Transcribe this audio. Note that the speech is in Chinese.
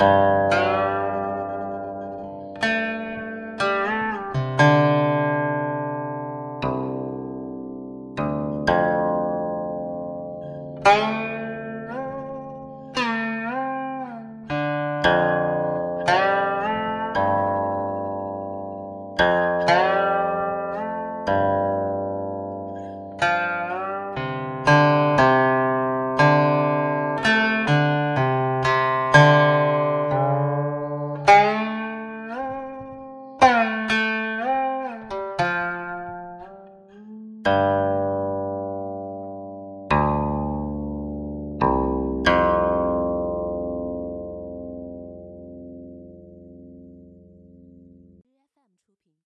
啊。Música